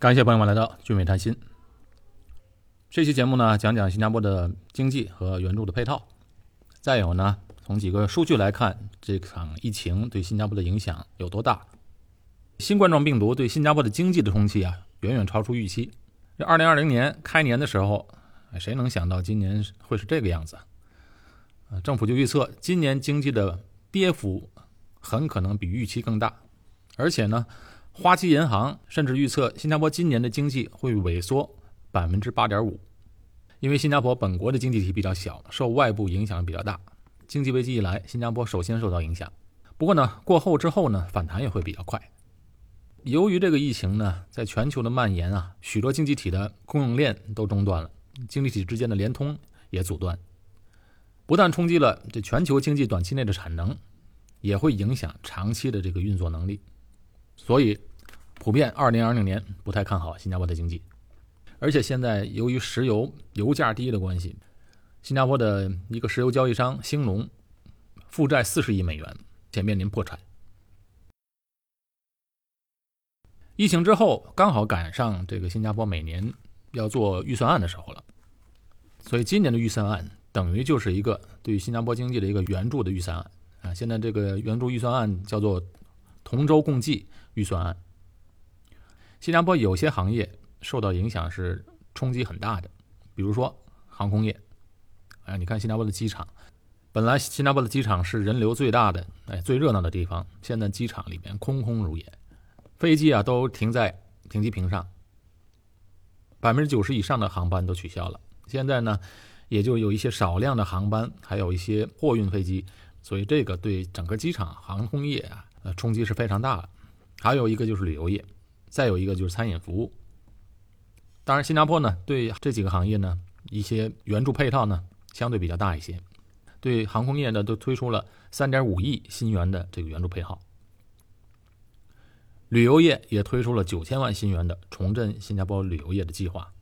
感谢朋友们来到聚美谈心。这期节目呢，讲讲新加坡的经济和援助的配套。再有呢，从几个数据来看，这场疫情对新加坡的影响有多大？新冠状病毒对新加坡的经济的冲击啊，远远超出预期。这二零二零年开年的时候，谁能想到今年会是这个样子？啊，政府就预测今年经济的跌幅很可能比预期更大，而且呢。花旗银行甚至预测，新加坡今年的经济会萎缩百分之八点五，因为新加坡本国的经济体比较小，受外部影响比较大。经济危机一来，新加坡首先受到影响。不过呢，过后之后呢，反弹也会比较快。由于这个疫情呢，在全球的蔓延啊，许多经济体的供应链都中断了，经济体之间的联通也阻断，不但冲击了这全球经济短期内的产能，也会影响长期的这个运作能力。所以，普遍二零二零年不太看好新加坡的经济，而且现在由于石油油价低的关系，新加坡的一个石油交易商兴隆负债四十亿美元，且面临破产。疫情之后刚好赶上这个新加坡每年要做预算案的时候了，所以今年的预算案等于就是一个对新加坡经济的一个援助的预算案啊。现在这个援助预算案叫做同舟共济。预算案，新加坡有些行业受到影响是冲击很大的，比如说航空业。哎，你看新加坡的机场，本来新加坡的机场是人流最大的、哎最热闹的地方，现在机场里面空空如也，飞机啊都停在停机坪上，百分之九十以上的航班都取消了。现在呢，也就有一些少量的航班，还有一些货运飞机，所以这个对整个机场航空业啊，呃冲击是非常大的。还有一个就是旅游业，再有一个就是餐饮服务。当然，新加坡呢对这几个行业呢一些援助配套呢相对比较大一些，对航空业呢都推出了三点五亿新元的这个援助配套，旅游业也推出了九千万新元的重振新加坡旅游业的计划。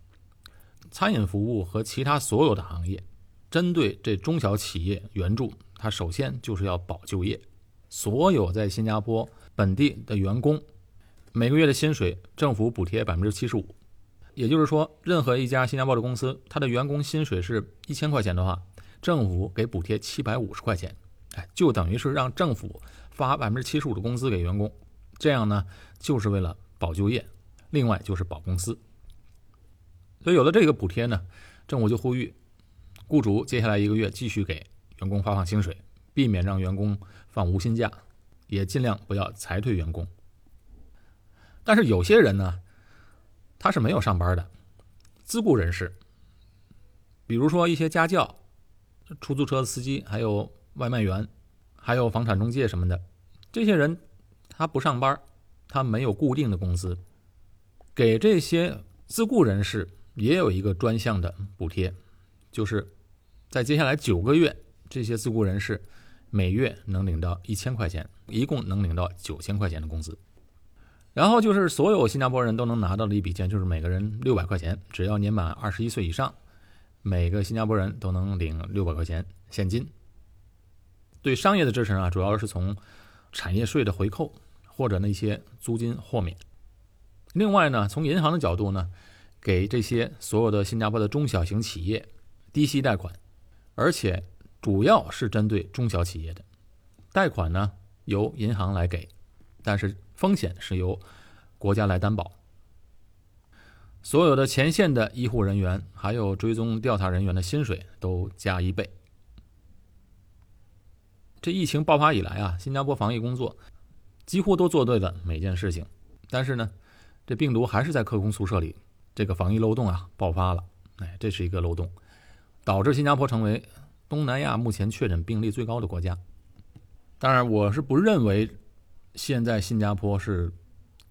餐饮服务和其他所有的行业，针对这中小企业援助，它首先就是要保就业，所有在新加坡。本地的员工每个月的薪水，政府补贴百分之七十五，也就是说，任何一家新加坡的公司，它的员工薪水是一千块钱的话，政府给补贴七百五十块钱，哎，就等于是让政府发百分之七十五的工资给员工，这样呢，就是为了保就业，另外就是保公司。所以有了这个补贴呢，政府就呼吁雇主接下来一个月继续给员工发放薪水，避免让员工放无薪假。也尽量不要裁退员工，但是有些人呢，他是没有上班的，自雇人士，比如说一些家教、出租车司机，还有外卖员，还有房产中介什么的，这些人他不上班，他没有固定的工资，给这些自雇人士也有一个专项的补贴，就是在接下来九个月，这些自雇人士。每月能领到一千块钱，一共能领到九千块钱的工资。然后就是所有新加坡人都能拿到的一笔钱，就是每个人六百块钱，只要年满二十一岁以上，每个新加坡人都能领六百块钱现金。对商业的支持啊，主要是从产业税的回扣或者那些租金豁免。另外呢，从银行的角度呢，给这些所有的新加坡的中小型企业低息贷款，而且。主要是针对中小企业的贷款呢，由银行来给，但是风险是由国家来担保。所有的前线的医护人员还有追踪调查人员的薪水都加一倍。这疫情爆发以来啊，新加坡防疫工作几乎都做对了每件事情，但是呢，这病毒还是在客工宿舍里，这个防疫漏洞啊爆发了。哎，这是一个漏洞，导致新加坡成为。东南亚目前确诊病例最高的国家，当然我是不认为现在新加坡是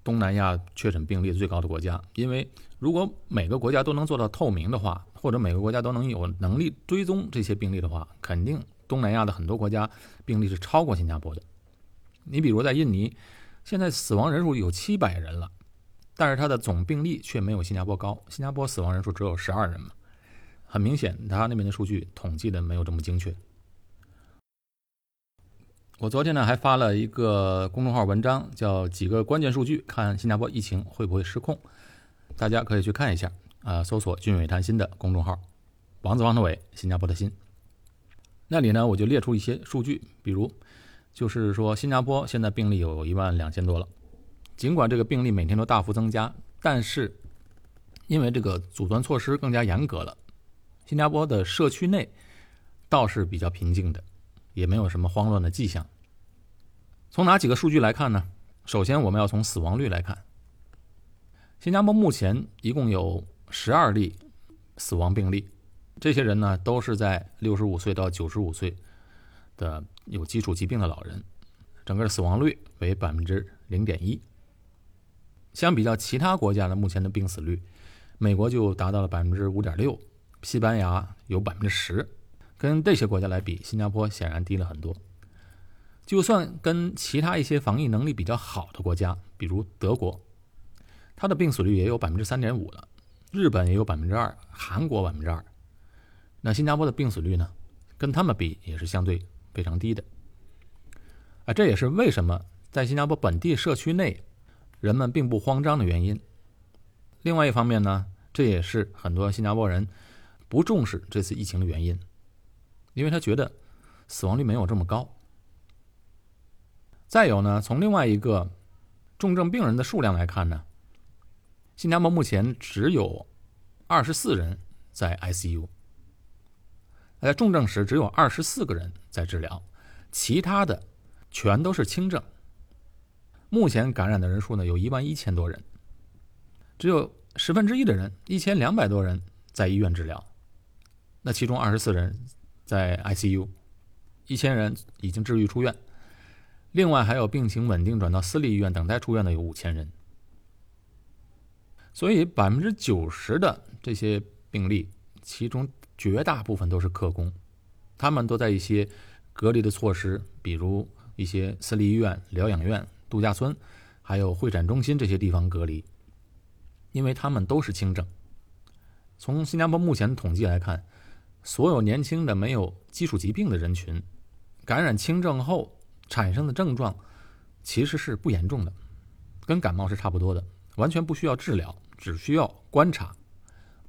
东南亚确诊病例最高的国家，因为如果每个国家都能做到透明的话，或者每个国家都能有能力追踪这些病例的话，肯定东南亚的很多国家病例是超过新加坡的。你比如在印尼，现在死亡人数有七百人了，但是它的总病例却没有新加坡高，新加坡死亡人数只有十二人嘛。很明显，他那边的数据统计的没有这么精确。我昨天呢还发了一个公众号文章，叫“几个关键数据，看新加坡疫情会不会失控”。大家可以去看一下啊，搜索“俊伟谈心”的公众号，王子王的伟，新加坡的新。那里呢，我就列出一些数据，比如，就是说新加坡现在病例有一万两千多了，尽管这个病例每天都大幅增加，但是因为这个阻断措施更加严格了，新加坡的社区内倒是比较平静的，也没有什么慌乱的迹象。从哪几个数据来看呢？首先，我们要从死亡率来看。新加坡目前一共有十二例死亡病例，这些人呢都是在六十五岁到九十五岁的有基础疾病的老人，整个死亡率为百分之零点一。相比较其他国家的目前的病死率，美国就达到了百分之五点六，西班牙有百分之十，跟这些国家来比，新加坡显然低了很多。就算跟其他一些防疫能力比较好的国家，比如德国，它的病死率也有百分之三点五了，日本也有百分之二，韩国百分之二，那新加坡的病死率呢，跟他们比也是相对非常低的。啊，这也是为什么在新加坡本地社区内人们并不慌张的原因。另外一方面呢，这也是很多新加坡人不重视这次疫情的原因，因为他觉得死亡率没有这么高。再有呢，从另外一个重症病人的数量来看呢，新加坡目前只有二十四人在 ICU，在重症时只有二十四个人在治疗，其他的全都是轻症。目前感染的人数呢有一万一千多人，只有十分之一的人一千两百多人在医院治疗，那其中二十四人在 ICU，一千人已经治愈出院。另外还有病情稳定转到私立医院等待出院的有五千人，所以百分之九十的这些病例，其中绝大部分都是客工，他们都在一些隔离的措施，比如一些私立医院、疗养院、度假村，还有会展中心这些地方隔离，因为他们都是轻症。从新加坡目前的统计来看，所有年轻的没有基础疾病的人群，感染轻症后。产生的症状其实是不严重的，跟感冒是差不多的，完全不需要治疗，只需要观察，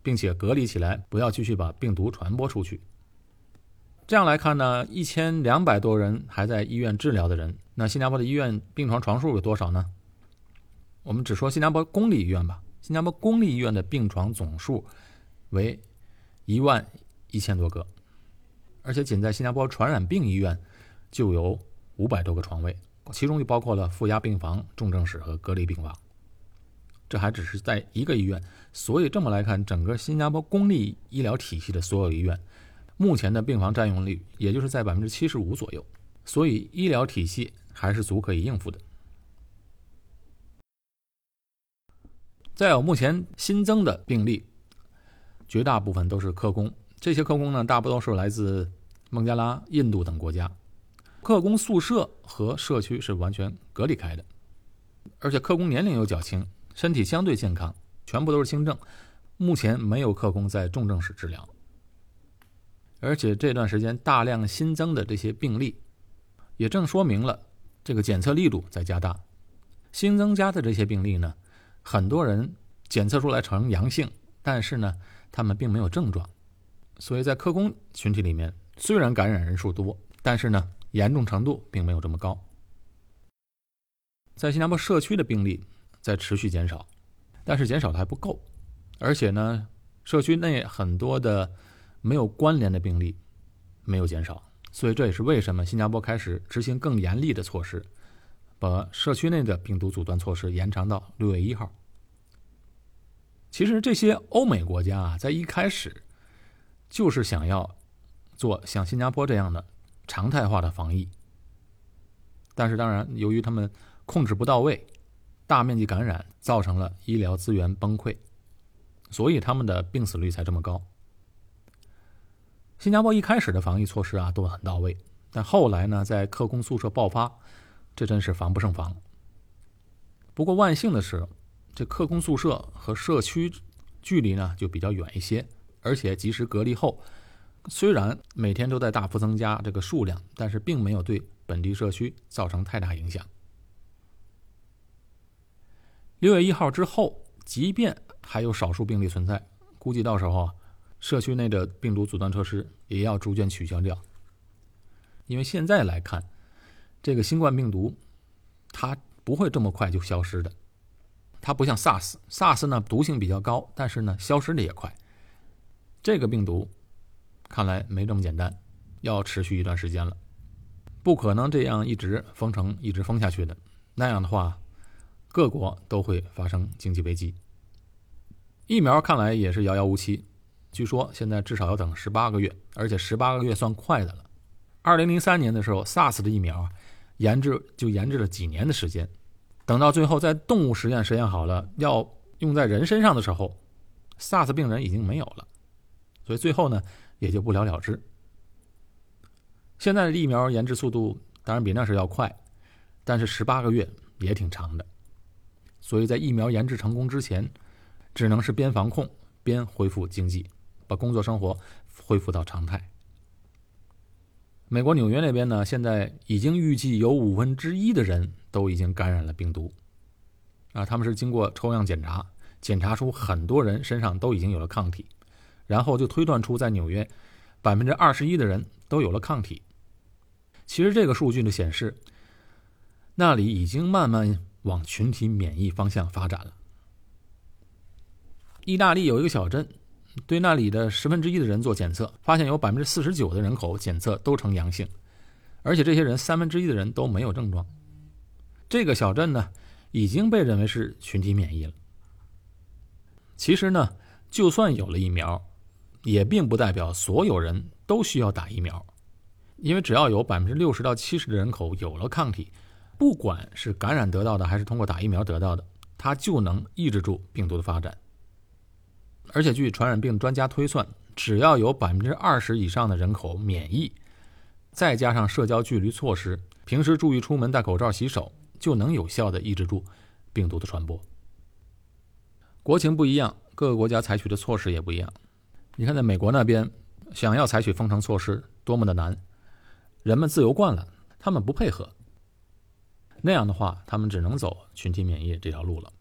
并且隔离起来，不要继续把病毒传播出去。这样来看呢，一千两百多人还在医院治疗的人，那新加坡的医院病床床数有多少呢？我们只说新加坡公立医院吧，新加坡公立医院的病床总数为一万一千多个，而且仅在新加坡传染病医院就有。五百多个床位，其中就包括了负压病房、重症室和隔离病房。这还只是在一个医院，所以这么来看，整个新加坡公立医疗体系的所有医院，目前的病房占用率也就是在百分之七十五左右，所以医疗体系还是足可以应付的。再有，目前新增的病例，绝大部分都是客工，这些客工呢，大部都是来自孟加拉、印度等国家。客工宿舍和社区是完全隔离开的，而且客工年龄又较轻，身体相对健康，全部都是轻症。目前没有客工在重症室治疗，而且这段时间大量新增的这些病例，也正说明了这个检测力度在加大。新增加的这些病例呢，很多人检测出来呈阳性，但是呢，他们并没有症状，所以在科工群体里面，虽然感染人数多，但是呢。严重程度并没有这么高，在新加坡社区的病例在持续减少，但是减少的还不够，而且呢，社区内很多的没有关联的病例没有减少，所以这也是为什么新加坡开始执行更严厉的措施，把社区内的病毒阻断措施延长到六月一号。其实这些欧美国家啊，在一开始就是想要做像新加坡这样的。常态化的防疫，但是当然，由于他们控制不到位，大面积感染造成了医疗资源崩溃，所以他们的病死率才这么高。新加坡一开始的防疫措施啊都很到位，但后来呢，在客工宿舍爆发，这真是防不胜防。不过万幸的是，这客工宿舍和社区距离呢就比较远一些，而且及时隔离后。虽然每天都在大幅增加这个数量，但是并没有对本地社区造成太大影响。六月一号之后，即便还有少数病例存在，估计到时候啊，社区内的病毒阻断措施也要逐渐取消掉。因为现在来看，这个新冠病毒它不会这么快就消失的，它不像 SARS，SARS 呢毒性比较高，但是呢消失的也快。这个病毒看来没这么简单，要持续一段时间了，不可能这样一直封城一直封下去的，那样的话。各国都会发生经济危机。疫苗看来也是遥遥无期，据说现在至少要等十八个月，而且十八个月算快的了。二零零三年的时候，SARS 的疫苗，研制就研制了几年的时间，等到最后在动物实验实验好了，要用在人身上的时候，SARS 病人已经没有了，所以最后呢也就不了了之。现在的疫苗研制速度当然比那时要快，但是十八个月也挺长的。所以在疫苗研制成功之前，只能是边防控边恢复经济，把工作生活恢复到常态。美国纽约那边呢，现在已经预计有五分之一的人都已经感染了病毒，啊，他们是经过抽样检查，检查出很多人身上都已经有了抗体，然后就推断出在纽约百分之二十一的人都有了抗体。其实这个数据呢显示，那里已经慢慢。往群体免疫方向发展了。意大利有一个小镇，对那里的十分之一的人做检测，发现有百分之四十九的人口检测都呈阳性，而且这些人三分之一的人都没有症状。这个小镇呢，已经被认为是群体免疫了。其实呢，就算有了疫苗，也并不代表所有人都需要打疫苗，因为只要有百分之六十到七十的人口有了抗体。不管是感染得到的，还是通过打疫苗得到的，它就能抑制住病毒的发展。而且，据传染病专家推算，只要有百分之二十以上的人口免疫，再加上社交距离措施，平时注意出门戴口罩、洗手，就能有效的抑制住病毒的传播。国情不一样，各个国家采取的措施也不一样。你看，在美国那边，想要采取封城措施多么的难，人们自由惯了，他们不配合。那样的话，他们只能走群体免疫这条路了。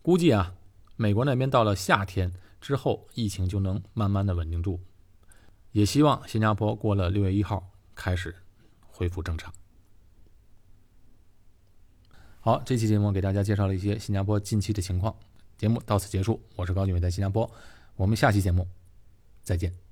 估计啊，美国那边到了夏天之后，疫情就能慢慢的稳定住。也希望新加坡过了六月一号开始恢复正常。好，这期节目给大家介绍了一些新加坡近期的情况。节目到此结束，我是高俊伟，在新加坡，我们下期节目再见。